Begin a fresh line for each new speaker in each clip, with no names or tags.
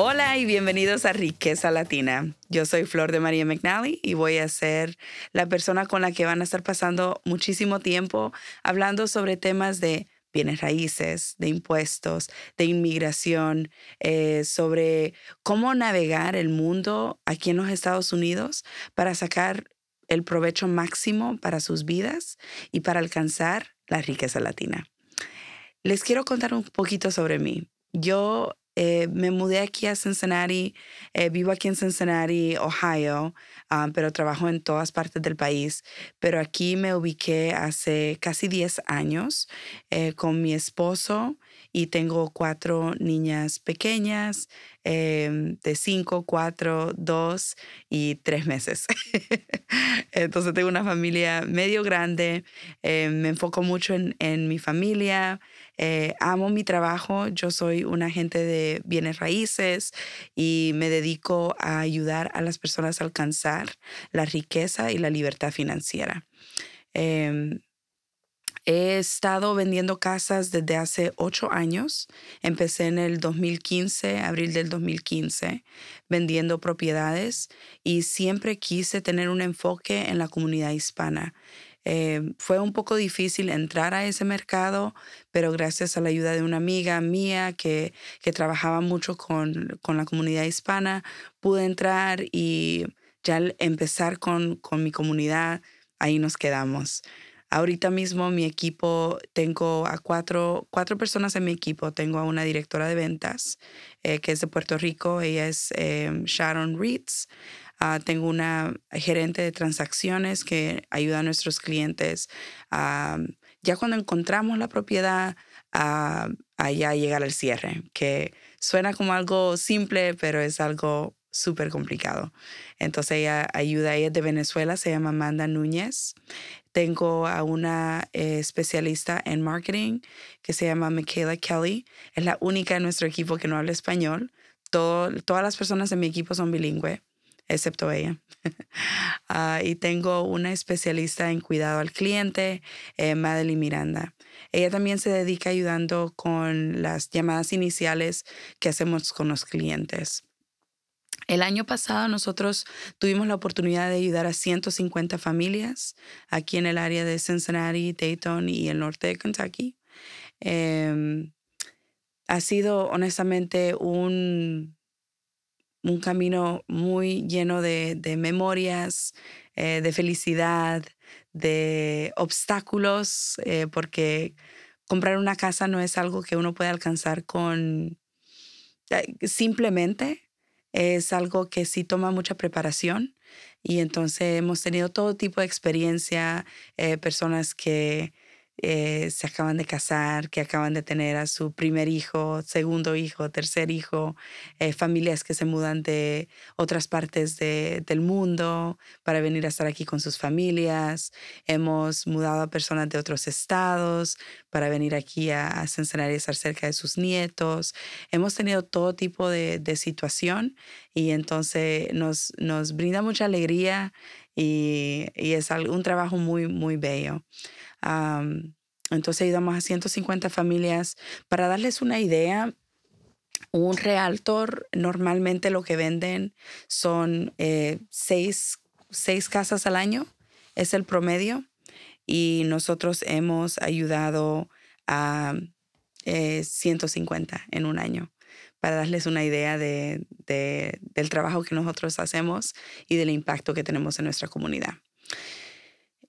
Hola y bienvenidos a Riqueza Latina. Yo soy Flor de María McNally y voy a ser la persona con la que van a estar pasando muchísimo tiempo hablando sobre temas de bienes raíces, de impuestos, de inmigración, eh, sobre cómo navegar el mundo aquí en los Estados Unidos para sacar el provecho máximo para sus vidas y para alcanzar la riqueza latina. Les quiero contar un poquito sobre mí. Yo eh, me mudé aquí a Cincinnati, eh, vivo aquí en Cincinnati, Ohio, ah, pero trabajo en todas partes del país. Pero aquí me ubiqué hace casi 10 años eh, con mi esposo y tengo cuatro niñas pequeñas em, de 5, 4, 2 y 3 meses. Entonces tengo una familia medio grande, me enfoco mucho en, en mi familia. Eh, amo mi trabajo, yo soy un agente de bienes raíces y me dedico a ayudar a las personas a alcanzar la riqueza y la libertad financiera. Em, he estado vendiendo casas desde hace ocho años. Empecé en el 2015, abril del 2015, vendiendo propiedades y siempre quise tener un enfoque en la comunidad hispana. Eh, fue un poco difícil entrar a ese mercado, pero gracias a la ayuda de una amiga mía que, que trabajaba mucho con, con, la comunidad hispana, pude entrar y ya empezar con, con mi comunidad, ahí nos quedamos. Ahorita mismo mi equipo, tengo a cuatro, cuatro personas en mi equipo. Tengo a una directora de ventas eh, que es de Puerto Rico, ella es eh, Sharon Reeds. Ah, tengo una gerente de transacciones que ayuda a nuestros clientes a, ya cuando encontramos la propiedad, a, ya llegar al cierre, que suena como algo simple, pero es algo súper complicado. Entonces ella ayuda, ella es de Venezuela, se llama Amanda Núñez. Tengo a una eh, especialista en marketing que se llama Michaela Kelly. Es la única en nuestro equipo que no habla español. Todas las personas en mi equipo son bilingües excepto ella. Ah, y tengo una especialista en cuidado al cliente, eh, Miranda. Ella también se dedica ayudando con las llamadas iniciales que hacemos con los clientes. El año pasado nosotros tuvimos la oportunidad de ayudar a 150 familias aquí en el área de Cincinnati, Dayton y el norte de Kentucky. Em, ha sido honestamente un, un camino muy lleno de, memorias, eh, de felicidad, de obstáculos, eh, porque comprar una casa no es algo que uno puede alcanzar con eh, simplemente, es algo que sí toma mucha preparación y entonces hemos tenido todo tipo de experiencia, personas que eh, se acaban de casar, que acaban de tener a su primer hijo, segundo hijo, tercer hijo, eh, familias que se mudan de otras partes del mundo para venir a estar aquí con sus familias. Hemos mudado a personas de otros estados para venir aquí a, a Cincinnati y estar cerca de sus nietos. Hemos tenido todo tipo de, situación y entonces nos, nos brinda mucha alegría y, es un trabajo muy, muy bello entonces ayudamos a 150 familias. Para darles una idea, un realtor normalmente lo que venden son eh, seis, casas al año, es el promedio. Y nosotros hemos ayudado a 150 eh, en un año para darles una idea de, del trabajo que nosotros hacemos y del impacto que tenemos en nuestra comunidad.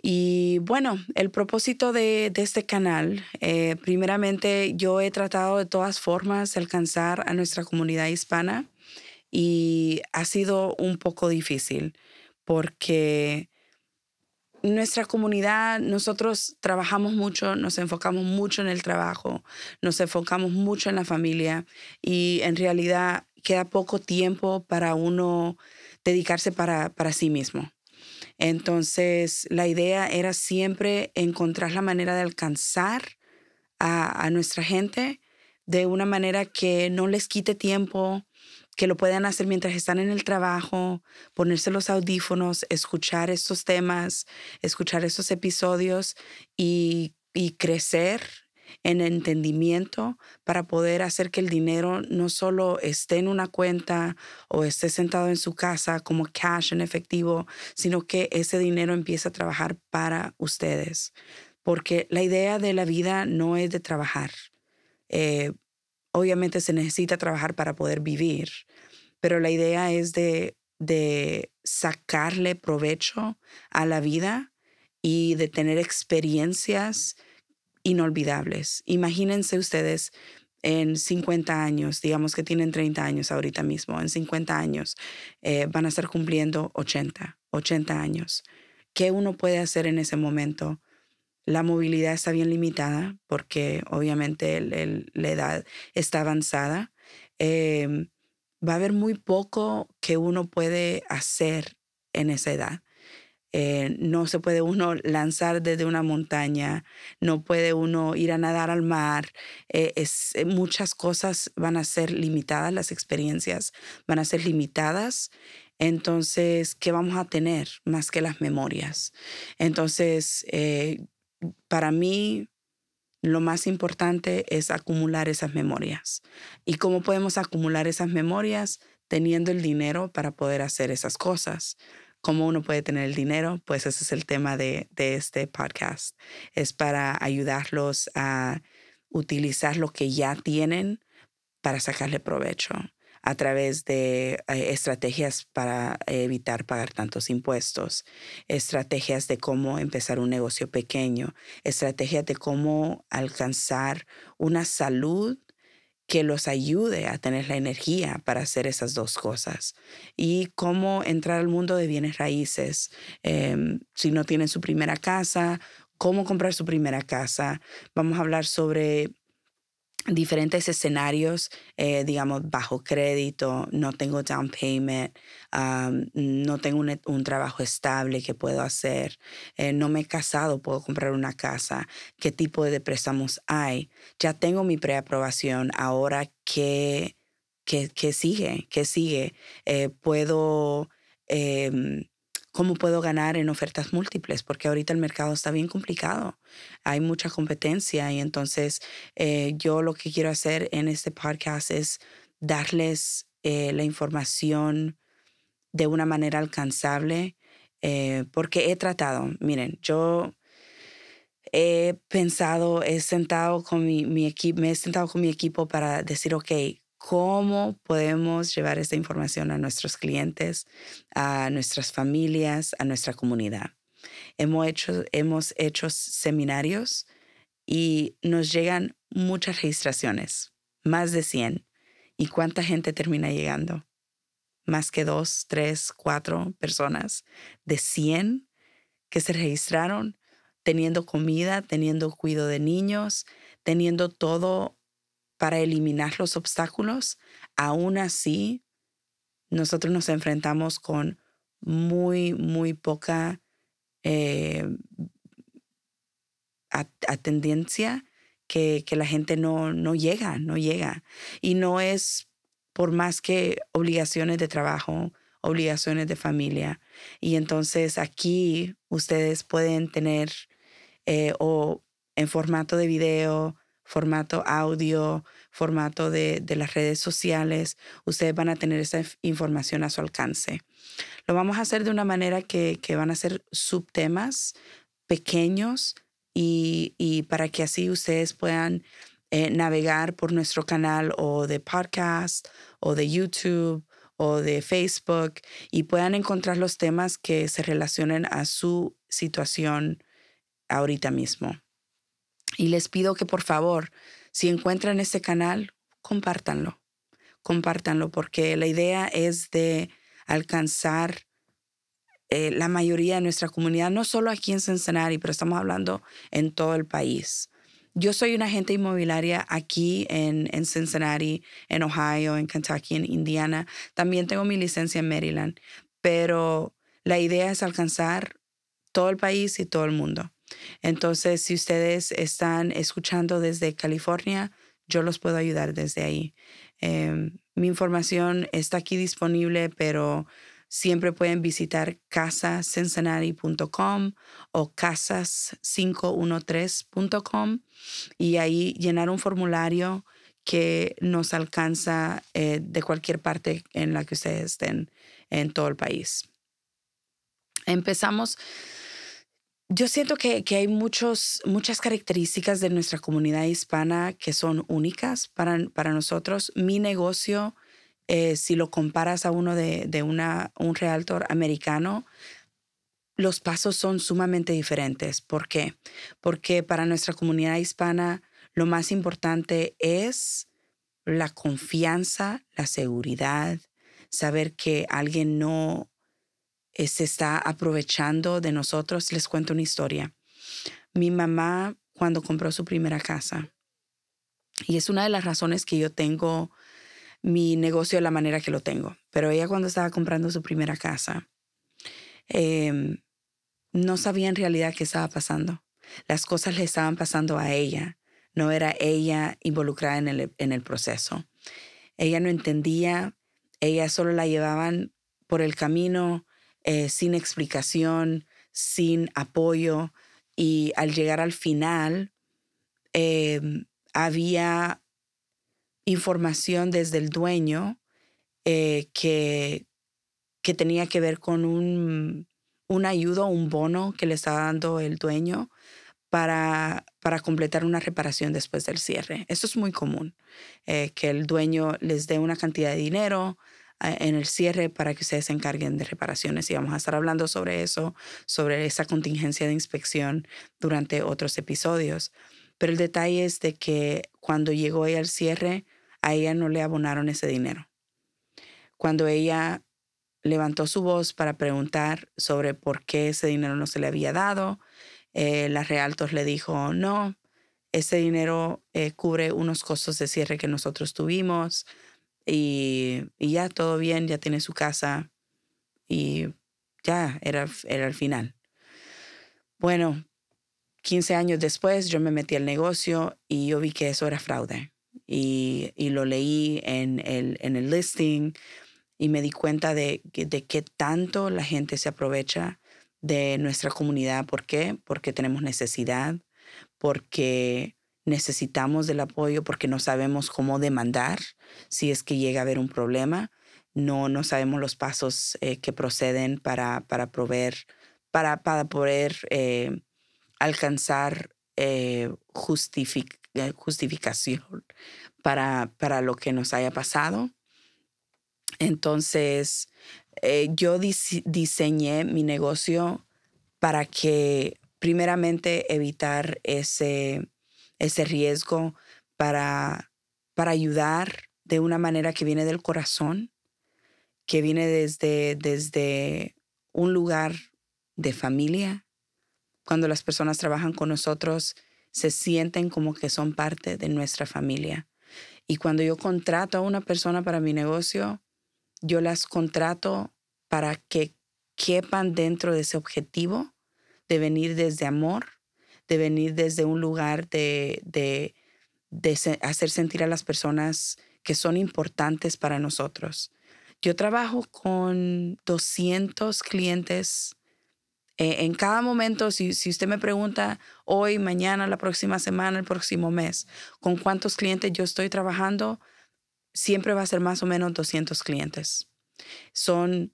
Y bueno, el propósito de, este canal, eh, primeramente yo he tratado de todas formas alcanzar a nuestra comunidad hispana y ha sido un poco difícil porque nuestra comunidad, nosotros trabajamos mucho, nos enfocamos mucho en el trabajo, nos enfocamos mucho en la familia y en realidad queda poco tiempo para uno dedicarse para, para sí mismo. Entonces, la idea era siempre encontrar la manera de alcanzar a, a nuestra gente de una manera que no les quite tiempo, que lo puedan hacer mientras están en el trabajo, ponerse los audífonos, escuchar estos temas, escuchar estos episodios y, crecer en entendimiento para poder hacer que el dinero no solo esté en una cuenta o esté sentado en su casa como cash en efectivo, sino que ese dinero empiece a trabajar para ustedes. Porque la idea de la vida no es de trabajar. Eh, obviamente se necesita trabajar para poder vivir, pero la idea es de, de sacarle provecho a la vida y de tener experiencias inolvidables. Imagínense ustedes en 50 años, digamos que tienen 30 años ahorita mismo, en 50 años eh, van a estar cumpliendo 80, 80 años. ¿Qué uno puede hacer en ese momento? La movilidad está bien limitada porque obviamente la edad está avanzada. Em, va a haber muy poco que uno puede hacer en esa edad. Eh, no se puede uno lanzar desde una montaña, no puede uno ir a nadar al mar. Eh, eh, muchas cosas van a ser limitadas, las experiencias van a ser limitadas. Entonces, ¿qué vamos a tener más que las memorias? Entonces, para mí, lo más importante es acumular esas memorias. ¿Y cómo podemos acumular esas memorias? Teniendo el dinero para poder hacer esas cosas. ¿Cómo uno puede tener el dinero? Pues ese es el tema de, de este podcast. Es para ayudarlos a utilizar lo que ya tienen para sacarle provecho a través de eh, estrategias para evitar pagar tantos impuestos, estrategias de cómo empezar un negocio pequeño, estrategias de cómo alcanzar una salud que los ayude a tener la energía para hacer esas dos cosas y cómo entrar al mundo de bienes raíces. Em, si no tienen su primera casa, cómo comprar su primera casa. Vamos a hablar sobre diferentes escenarios, eh, digamos, bajo crédito, no tengo down payment, no tengo un, trabajo estable que puedo hacer, eh, no me he casado, puedo comprar una casa, qué tipo de préstamos hay, ya tengo mi preaprobación, ahora qué, qué, qué sigue, qué sigue, eh, puedo... ¿Cómo puedo ganar en ofertas múltiples? Porque ahorita el mercado está bien complicado. Hay mucha competencia y entonces eh, yo lo que quiero hacer en este podcast es darles eh, la información de una manera alcanzable eh, porque he tratado, miren, yo he pensado, he sentado con mi, mi equipo, me he sentado con mi equipo para decir, ok, cómo podemos llevar esta información a nuestros clientes, a nuestras familias, a nuestra comunidad. Hemos hecho, hemos hecho seminarios y nos llegan muchas registraciones, más de 100. ¿Y cuánta gente termina llegando? Más que dos, tres, cuatro personas de 100 que se registraron teniendo comida, teniendo cuidado de niños, teniendo todo para eliminar los obstáculos, aún así nosotros nos enfrentamos con muy, muy poca eh, atendencia que, que, la gente no, no llega, no llega. Y no es por más que obligaciones de trabajo, obligaciones de familia. Y entonces aquí ustedes pueden tener eh, o en formato de video, formato audio, formato de, las redes sociales, ustedes van a tener esa información a su alcance. Lo vamos a hacer de una manera que, van a ser subtemas pequeños y, para que así ustedes puedan eh, navegar por nuestro canal o de podcast o de YouTube o de Facebook y puedan encontrar los temas que se relacionen a su situación ahorita mismo. Y les pido que por favor, si encuentran este canal, compártanlo. Compártanlo porque la idea es de alcanzar eh, la mayoría de nuestra comunidad, no solo aquí en Cincinnati, pero estamos hablando en todo el país. Yo soy una agente inmobiliaria aquí en, en Cincinnati, en Ohio, en Kentucky, en Indiana. También tengo mi licencia en Maryland, pero la idea es alcanzar todo el país y todo el mundo. Entonces, si ustedes están escuchando desde California, yo los puedo ayudar desde ahí. Em, mi información está aquí disponible, pero siempre pueden visitar casacincinnati.com o casas513.com y ahí llenar un formulario que nos alcanza eh, de cualquier parte en la que ustedes estén en todo el país. Empezamos yo siento que, hay muchos, muchas características de nuestra comunidad hispana que son únicas para, para nosotros. Mi negocio, eh, si lo comparas a uno de, de una, un realtor americano, los pasos son sumamente diferentes. ¿Por qué? Porque para nuestra comunidad hispana lo más importante es la confianza, la seguridad, saber que alguien no se está aprovechando de nosotros. Les cuento una historia. Mi mamá, cuando compró su primera casa, y es una de las razones que yo tengo mi negocio de la manera que lo tengo, pero ella cuando estaba comprando su primera casa, em, no sabía en realidad qué estaba pasando. Las cosas le estaban pasando a ella, no era ella involucrada en el, en el proceso. Ella no entendía, ella solo la llevaban por el camino eh, sin explicación, sin apoyo. Y al llegar al final, em, había información desde el dueño eh, que, que tenía que ver con un, un ayuda, un bono que le estaba dando el dueño para, para completar una reparación después del cierre. Esto es muy común, eh, que el dueño les dé una cantidad de dinero en el cierre para que ustedes se encarguen de reparaciones y vamos a estar hablando sobre eso, sobre esa contingencia de inspección durante otros episodios. Pero el detalle es de que cuando llegó ella al cierre, a ella no le abonaron ese dinero. Cuando ella levantó su voz para preguntar sobre por qué ese dinero no se le había dado, eh, la Realtos le dijo, no, ese dinero eh, cubre unos costos de cierre que nosotros tuvimos, y, ya todo bien, ya tiene su casa y ya era, era el final. Bueno, 15 años después yo me metí al negocio y yo vi que eso era fraude. Y, y lo leí en el, en el listing y me di cuenta de, de qué tanto la gente se aprovecha de nuestra comunidad. ¿Por qué? Porque tenemos necesidad, porque necesitamos del apoyo porque no sabemos cómo demandar si es que llega a haber un problema. No, no sabemos los pasos eh, que proceden para, para, proveer, para, para poder eh, alcanzar eh, justificación para, para lo que nos haya pasado. Entonces, yo diseñé mi negocio para que primeramente evitar ese, ese riesgo para, para ayudar de una manera que viene del corazón, que viene desde, desde un lugar de familia. Cuando las personas trabajan con nosotros, se sienten como que son parte de nuestra familia. Y cuando yo contrato a una persona para mi negocio, yo las contrato para que quepan dentro de ese objetivo de venir desde amor de venir desde un lugar de, de, hacer sentir a las personas que son importantes para nosotros. Yo trabajo con 200 clientes eh, en cada momento, si, si, usted me pregunta hoy, mañana, la próxima semana, el próximo mes, con cuántos clientes yo estoy trabajando, siempre va a ser más o menos 200 clientes. Son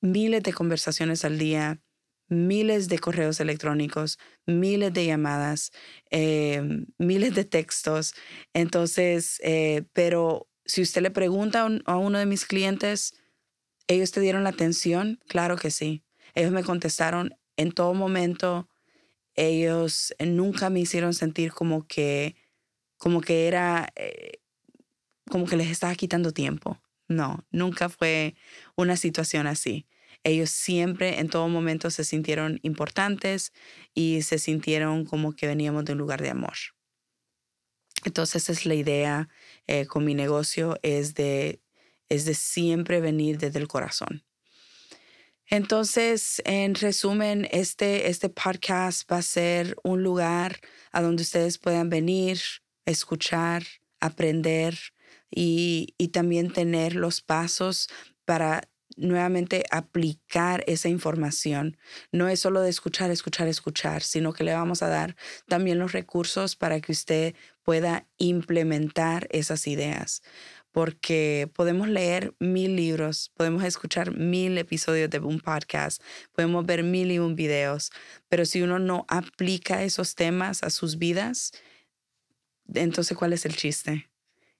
miles de conversaciones al día, miles de correos electrónicos, miles de llamadas, eh, miles de textos. Entonces, eh, pero si usted le pregunta a uno de mis clientes, ¿ellos te dieron la atención? Claro que sí. Ellos me contestaron en todo momento. Ellos nunca me hicieron sentir como que, como que era, eh, como que les estaba quitando tiempo. No, nunca fue una situación así. Ellos siempre, en todo momento, se sintieron importantes y se sintieron como que veníamos de un lugar de amor. Entonces, esa es la idea eh, con mi negocio, es de, es de siempre venir desde el corazón. Entonces, en resumen, este, este podcast va a ser un lugar a donde ustedes puedan venir, escuchar, aprender y, y también tener los pasos para nuevamente aplicar esa información. No es solo de escuchar, escuchar, escuchar, sino que le vamos a dar también los recursos para que usted pueda implementar esas ideas. Porque podemos leer mil libros, podemos escuchar mil episodios de un podcast, podemos ver mil y un videos, pero si uno no aplica esos temas a sus vidas, entonces ¿cuál es el chiste?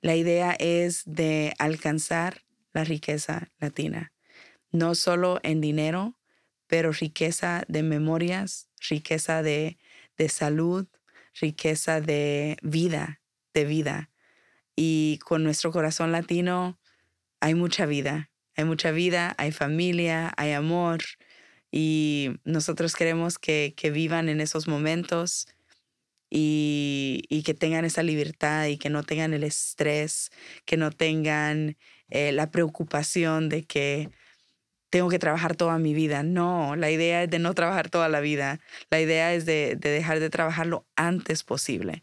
La idea es de alcanzar la riqueza latina no solo en dinero, pero riqueza de memorias, riqueza de, de salud, riqueza de vida, de vida. Y con nuestro corazón latino hay mucha vida, hay mucha vida, hay familia, hay amor. Y nosotros queremos que, que vivan en esos momentos y, y, que tengan esa libertad y que no tengan el estrés, que no tengan eh, la preocupación de que tengo que trabajar toda mi vida. No, la idea es de no trabajar toda la vida. La idea es de, dejar de trabajar lo antes posible.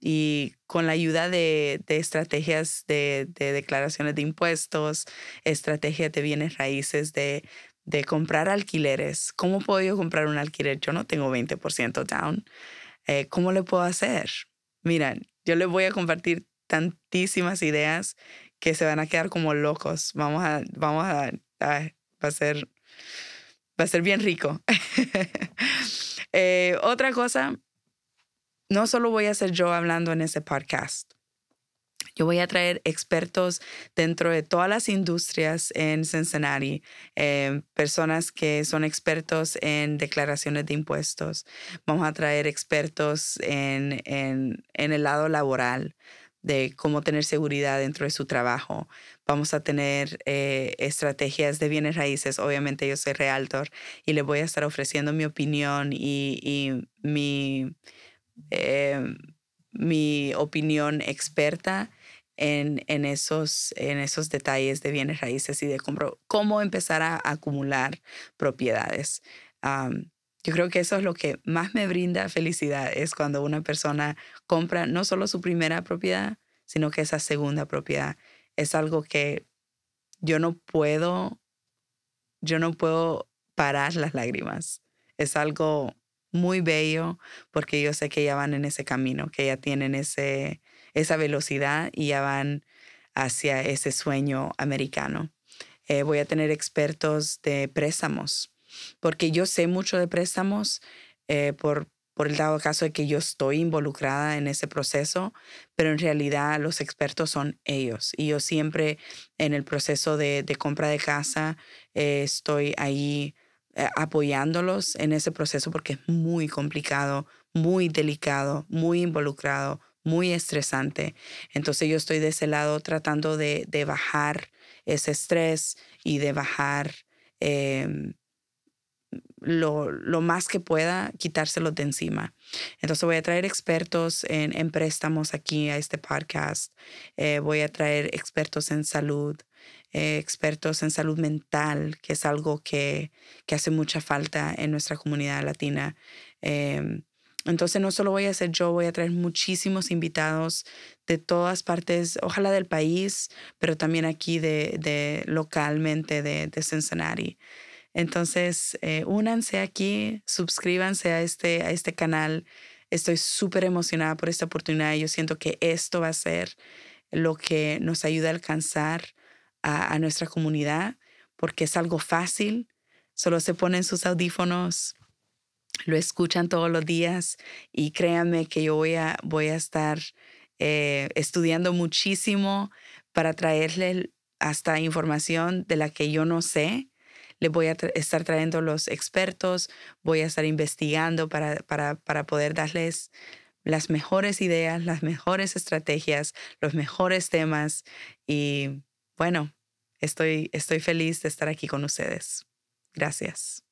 Y con la ayuda de, estrategias de, declaraciones de impuestos, estrategias de bienes raíces, de, comprar alquileres. ¿Cómo puedo yo comprar un alquiler? Yo no tengo 20% down. Eh, ¿Cómo le puedo hacer? Miren, yo les voy a compartir tantísimas ideas que se van a quedar como locos. Vamos a, vamos a va a ser, va a ser bien rico. Eh, otra cosa, no solo voy a ser yo hablando en ese podcast. Yo voy a traer expertos dentro de todas las industrias en Cincinnati, eh, personas que son expertos en declaraciones de impuestos. Vamos a traer expertos en, en, en el lado laboral de cómo tener seguridad dentro de su trabajo. Vamos a tener eh, estrategias de bienes raíces. Obviamente yo soy realtor y le voy a estar ofreciendo mi opinión y, mi, em, mi opinión experta en, en, esos, en esos detalles de bienes raíces y de cómo, empezar a acumular propiedades. Yo creo que eso es lo que más me brinda felicidad, es cuando una persona compra no solo su primera propiedad, sino que esa segunda propiedad. Es algo que yo no puedo, yo no puedo parar las lágrimas. Es algo muy bello porque yo sé que ya van en ese camino, que ya tienen ese, esa velocidad y ya van hacia ese sueño americano. Eh, voy a tener expertos de préstamos porque yo sé mucho de préstamos eh, por, por el dado caso de que yo estoy involucrada en ese proceso, pero en realidad los expertos son ellos. Y yo siempre en el proceso de, compra de casa eh, estoy ahí eh, apoyándolos en ese proceso porque es muy complicado, muy delicado, muy involucrado, muy estresante. Entonces yo estoy de ese lado tratando de, bajar ese estrés y de bajar em, lo, más que pueda quitárselo de encima. Entonces voy a traer expertos en, préstamos aquí a este podcast. Eh, voy a traer expertos en salud, eh, expertos en salud mental, que es algo que, hace mucha falta en nuestra comunidad latina. Em, entonces no solo voy a hacer yo, voy a traer muchísimos invitados de todas partes, ojalá del país, pero también aquí de, localmente de, de Cincinnati. Entonces, eh, únanse aquí, suscríbanse a este, a este canal. Estoy súper emocionada por esta oportunidad. Yo siento que esto va a ser lo que nos ayuda a alcanzar a, nuestra comunidad, porque es algo fácil. Solo se ponen sus audífonos, lo escuchan todos los días y créanme que yo voy a, voy a estar eh, estudiando muchísimo para traerle hasta información de la que yo no sé le voy a estar trayendo los expertos, voy a estar investigando para, para, para poder darles las mejores ideas, las mejores estrategias, los mejores temas. Y bueno, estoy, estoy feliz de estar aquí con ustedes. Gracias.